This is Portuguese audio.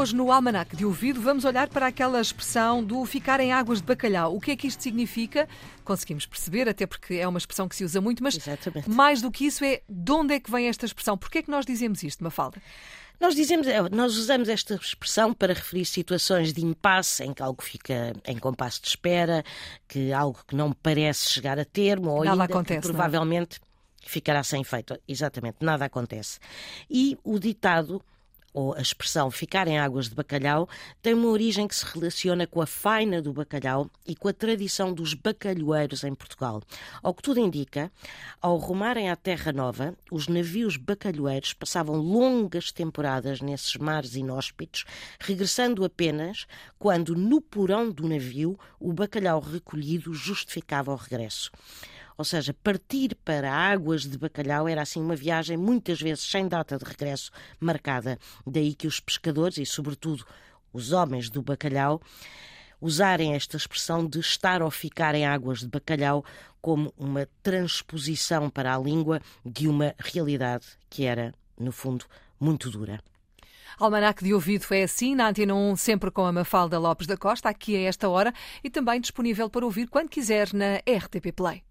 Hoje, no Almanac de Ouvido, vamos olhar para aquela expressão do ficar em águas de bacalhau. O que é que isto significa? Conseguimos perceber, até porque é uma expressão que se usa muito, mas Exatamente. mais do que isso é de onde é que vem esta expressão? Porquê é que nós dizemos isto, Mafalda? Nós dizemos, é, nós usamos esta expressão para referir situações de impasse em que algo fica em compasso de espera, que algo que não parece chegar a termo ou Nada ainda acontece, que é? provavelmente ficará sem efeito. Exatamente, nada acontece. E o ditado ou a expressão ficar em águas de bacalhau tem uma origem que se relaciona com a faina do bacalhau e com a tradição dos bacalhoeiros em Portugal. Ao que tudo indica, ao rumarem à Terra Nova, os navios bacalhoeiros passavam longas temporadas nesses mares inóspitos, regressando apenas quando no porão do navio o bacalhau recolhido justificava o regresso. Ou seja, partir para águas de bacalhau era assim uma viagem muitas vezes sem data de regresso marcada. Daí que os pescadores e, sobretudo, os homens do bacalhau usarem esta expressão de estar ou ficar em águas de bacalhau como uma transposição para a língua de uma realidade que era, no fundo, muito dura. Almanac de Ouvido é assim, na Antena 1, sempre com a Mafalda Lopes da Costa, aqui a esta hora, e também disponível para ouvir quando quiser na RTP Play.